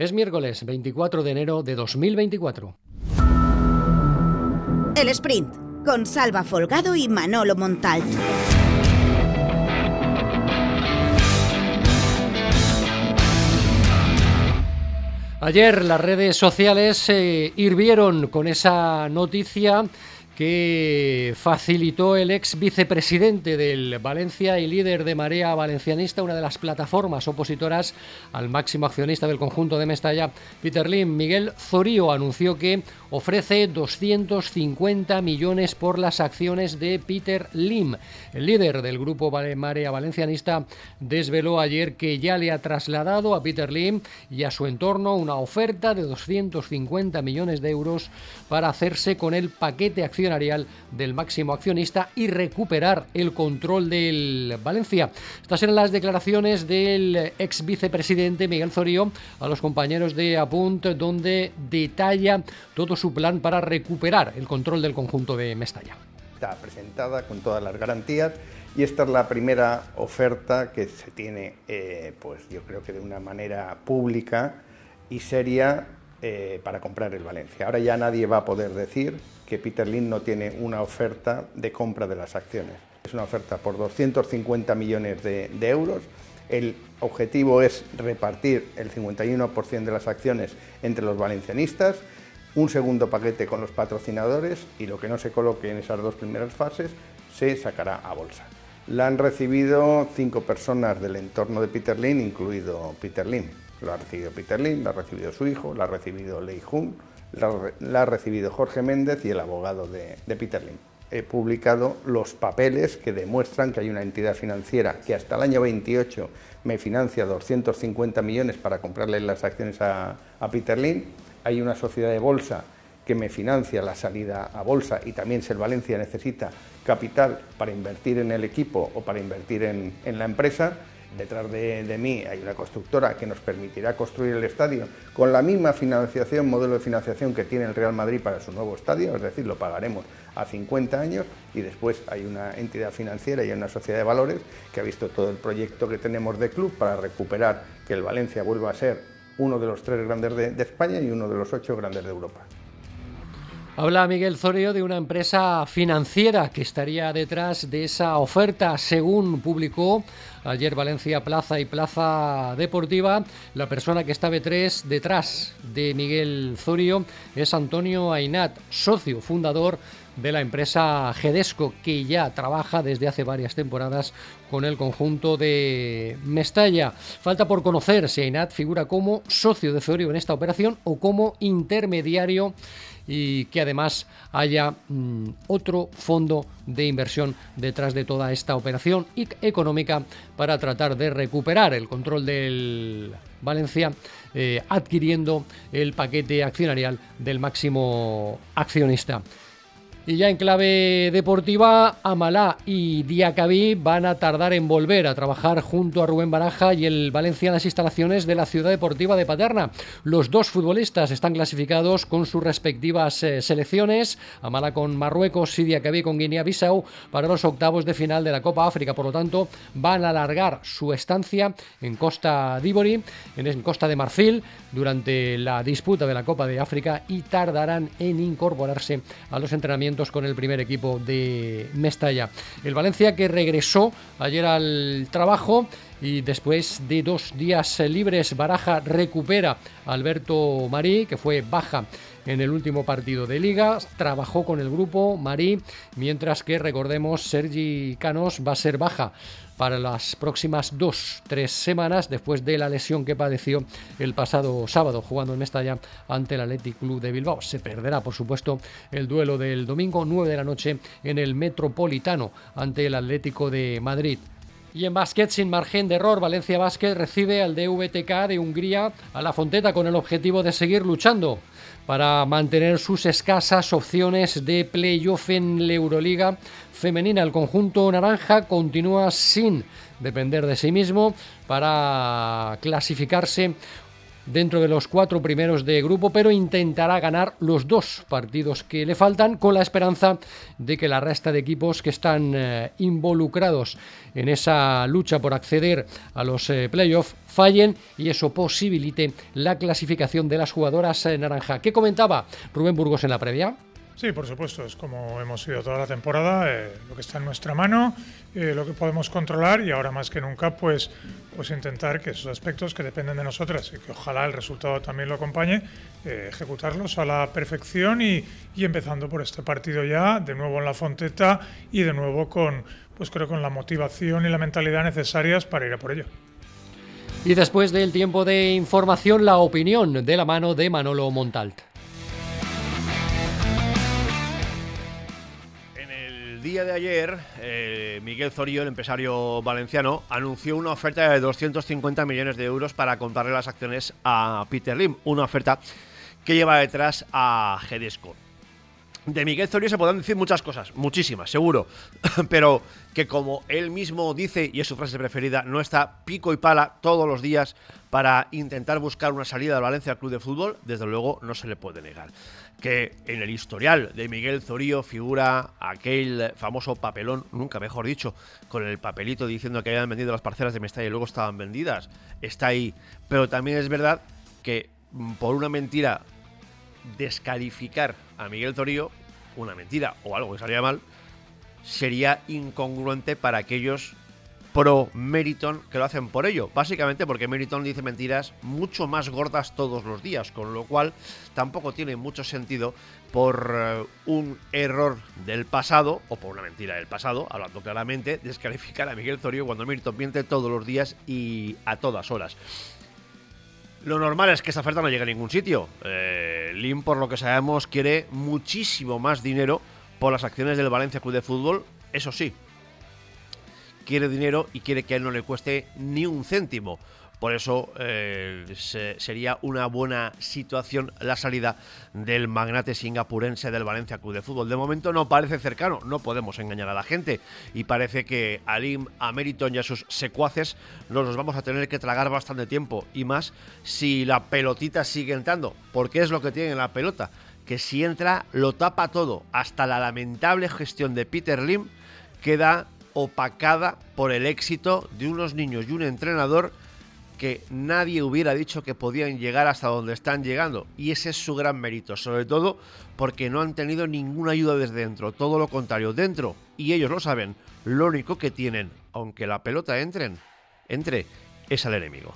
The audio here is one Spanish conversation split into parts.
Es miércoles 24 de enero de 2024. El sprint con Salva Folgado y Manolo Montal. Ayer las redes sociales se hirvieron con esa noticia que facilitó el ex vicepresidente del Valencia y líder de Marea Valencianista, una de las plataformas opositoras al máximo accionista del conjunto de Mestalla, Peter Lim. Miguel Zorío anunció que ofrece 250 millones por las acciones de Peter Lim. El líder del grupo Marea Valencianista desveló ayer que ya le ha trasladado a Peter Lim y a su entorno una oferta de 250 millones de euros para hacerse con el paquete accionarial del máximo accionista y recuperar el control del Valencia. Estas eran las declaraciones del ex vicepresidente Miguel Zorío a los compañeros de Apunt, donde detalla todo su plan para recuperar el control del conjunto de Mestalla. Está presentada con todas las garantías y esta es la primera oferta que se tiene, eh, pues yo creo que de una manera pública y seria eh, para comprar el Valencia. Ahora ya nadie va a poder decir que Peter Lynn no tiene una oferta de compra de las acciones. Es una oferta por 250 millones de, de euros. El objetivo es repartir el 51% de las acciones entre los valencianistas un segundo paquete con los patrocinadores y lo que no se coloque en esas dos primeras fases se sacará a bolsa. La han recibido cinco personas del entorno de Peter Lin, incluido Peter Lin. Lo ha recibido Peter Lin, lo ha recibido su hijo, lo ha recibido Lei Jun, la ha recibido Jorge Méndez y el abogado de, de Peter. He publicado los papeles que demuestran que hay una entidad financiera que hasta el año 28 me financia 250 millones para comprarle las acciones a, a Peter hay una sociedad de bolsa que me financia la salida a bolsa y también si el Valencia necesita capital para invertir en el equipo o para invertir en, la empresa. Detrás de, mí hay una constructora que nos permitirá construir el estadio con la misma financiación, modelo de financiación que tiene el Real Madrid para su nuevo estadio, es decir, lo pagaremos a 50 años y después hay una entidad financiera y una sociedad de valores que ha visto todo el proyecto que tenemos de club para recuperar que el Valencia vuelva a ser uno de los tres grandes de, España y uno de los ocho grandes de Europa. Habla Miguel Zorio de una empresa financiera que estaría detrás de esa oferta, según publicó ayer Valencia Plaza y Plaza Deportiva. La persona que está detrás, detrás de Miguel Zorio es Antonio Ainat, socio fundador de la empresa Gedesco, que ya trabaja desde hace varias temporadas con el conjunto de Mestalla. Falta por conocer si Ainat figura como socio de Zorio en esta operación o como intermediario y que además haya mm, otro fondo de inversión detrás de toda esta operación económica para tratar de recuperar el control del Valencia eh, adquiriendo el paquete accionarial del máximo accionista. Y ya en clave deportiva, Amalá y Diacabí van a tardar en volver a trabajar junto a Rubén Baraja y el Valencia en las instalaciones de la Ciudad Deportiva de Paterna. Los dos futbolistas están clasificados con sus respectivas eh, selecciones, Amalá con Marruecos y Diacabí con Guinea-Bissau, para los octavos de final de la Copa África. Por lo tanto, van a alargar su estancia en Costa d'Ivory, en Costa de Marfil, durante la disputa de la Copa de África y tardarán en incorporarse a los entrenamientos con el primer equipo de Mestalla. El Valencia que regresó ayer al trabajo y después de dos días libres Baraja recupera a Alberto Marí, que fue baja en el último partido de liga, trabajó con el grupo Marí, mientras que recordemos Sergi Canos va a ser baja para las próximas dos, tres semanas después de la lesión que padeció el pasado sábado jugando en Mestalla ante el Athletic Club de Bilbao. Se perderá, por supuesto, el duelo del domingo 9 de la noche en el Metropolitano ante el Atlético de Madrid. Y en básquet, sin margen de error, Valencia Básquet recibe al DVTK de Hungría a la Fonteta con el objetivo de seguir luchando para mantener sus escasas opciones de playoff en la Euroliga femenina. El conjunto naranja continúa sin depender de sí mismo para clasificarse dentro de los cuatro primeros de grupo, pero intentará ganar los dos partidos que le faltan con la esperanza de que la resta de equipos que están eh, involucrados en esa lucha por acceder a los eh, playoffs fallen y eso posibilite la clasificación de las jugadoras eh, naranja. ¿Qué comentaba Rubén Burgos en la previa? Sí, por supuesto, es como hemos ido toda la temporada, eh, lo que está en nuestra mano, eh, lo que podemos controlar y ahora más que nunca pues, pues intentar que esos aspectos que dependen de nosotras y que ojalá el resultado también lo acompañe, eh, ejecutarlos a la perfección y, y, empezando por este partido ya, de nuevo en la Fonteta y de nuevo con, pues creo con la motivación y la mentalidad necesarias para ir a por ello. Y después del tiempo de información, la opinión de la mano de Manolo Montalt. Día de ayer, eh, Miguel Zorillo, el empresario valenciano, anunció una oferta de 250 millones de euros para comprarle las acciones a Peter Lim, una oferta que lleva detrás a Gedesco. De Miguel Zorillo se podrán decir muchas cosas, muchísimas, seguro, pero que como él mismo dice, y es su frase preferida, no está pico y pala todos los días para intentar buscar una salida del Valencia Club de Fútbol, desde luego no se le puede negar que en el historial de Miguel Zorío figura aquel famoso papelón, nunca mejor dicho, con el papelito diciendo que habían vendido las parcelas de Mestalla y luego estaban vendidas. Está ahí. Pero también es verdad que mm, por una mentira descalificar a Miguel Zorío, una mentira o algo que salía mal, sería incongruente para aquellos pro Meriton que lo hacen por ello. Básicamente porque Meriton dice mentiras mucho más gordas todos los días, con lo cual tampoco tiene mucho sentido por eh, un error del pasado, o por una mentira del pasado, hablando claramente, descalificar a Miguel Zorio cuando Meriton miente todos los días y a todas horas. Lo normal es que esta oferta no llegue a ningún sitio. Eh, Lim, por lo que sabemos, quiere muchísimo más dinero por las acciones del Valencia Club de Fútbol. Eso sí, quiere dinero y quiere que a él no le cueste ni un céntimo. Por eso eh, sería una buena situación la salida del magnate singapurense del Valencia Club de Fútbol. De momento no parece cercano, no podemos engañar a la gente. Y parece que a Lim, a Meriton y a sus secuaces nos los vamos a tener que tragar bastante tiempo. Y más si la pelotita sigue entrando. Porque es lo que tiene la pelota. Que si entra lo tapa todo. Hasta la lamentable gestión de Peter Lim queda opacada por el éxito de unos niños y un entrenador que nadie hubiera dicho que podían llegar hasta donde están llegando. Y ese es su gran mérito, sobre todo porque no han tenido ninguna ayuda desde dentro, todo lo contrario, dentro, y ellos lo saben, lo único que tienen, aunque la pelota entren, entre, es al enemigo.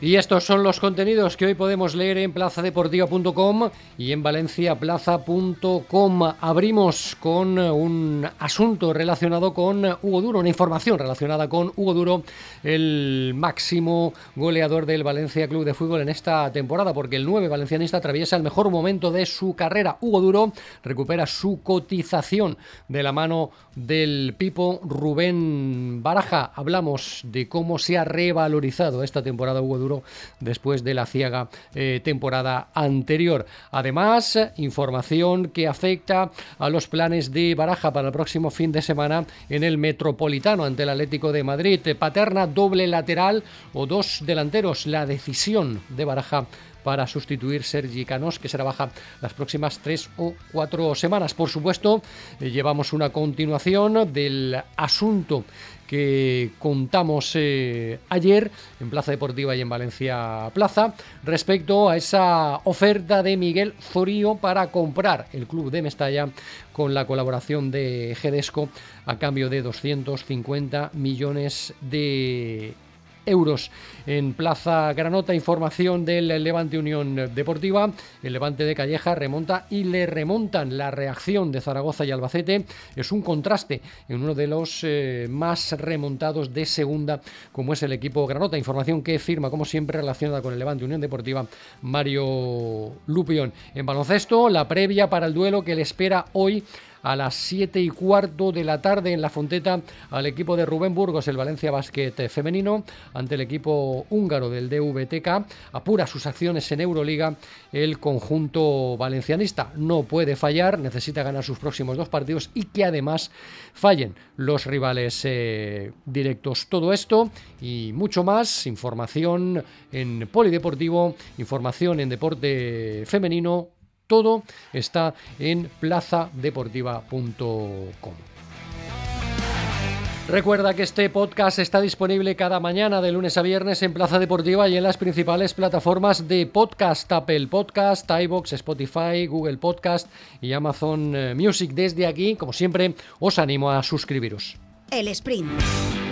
Y estos son los contenidos que hoy podemos leer en plazadeportiva.com y en valenciaplaza.com. Abrimos con un asunto relacionado con Hugo Duro, una información relacionada con Hugo Duro, el máximo goleador del Valencia Club de Fútbol en esta temporada, porque el 9 valencianista atraviesa el mejor momento de su carrera. Hugo Duro recupera su cotización de la mano del Pipo Rubén Baraja. Hablamos de cómo se ha revalorizado esta temporada Hugo Duro después de la ciega eh, temporada anterior. Además, información que afecta a los planes de Baraja para el próximo fin de semana en el Metropolitano ante el Atlético de Madrid. Paterna doble lateral o dos delanteros. La decisión de Baraja para sustituir Sergi Canos, que será baja las próximas tres o cuatro semanas. Por supuesto, eh, llevamos una continuación del asunto que contamos eh, ayer en Plaza Deportiva y en Valencia Plaza respecto a esa oferta de Miguel Zorío para comprar el club de Mestalla con la colaboración de Gedesco a cambio de 250 millones de euros. En Plaza Granota, información del Levante Unión Deportiva. El Levante de Calleja remonta y le remontan. La reacción de Zaragoza y Albacete es un contraste en uno de los eh, más remontados de segunda, como es el equipo Granota. Información que firma, como siempre, relacionada con el Levante Unión Deportiva, Mario Lupión. En baloncesto, la previa para el duelo que le espera hoy a las 7 y cuarto de la tarde en la Fonteta al equipo de Rubén Burgos, el Valencia Basket femenino, ante el equipo húngaro del DVTK. Apura sus acciones en Euroliga el conjunto valencianista. No puede fallar, necesita ganar sus próximos dos partidos y que además fallen los rivales eh, directos. Todo esto y mucho más, información en Polideportivo, información en deporte femenino, todo está en plazadeportiva.com. Recuerda que este podcast está disponible cada mañana de lunes a viernes en Plaza Deportiva y en las principales plataformas de podcast, Apple Podcast, iBox, Spotify, Google Podcast y Amazon eh, Music. Desde aquí, como siempre, os animo a suscribiros. El sprint.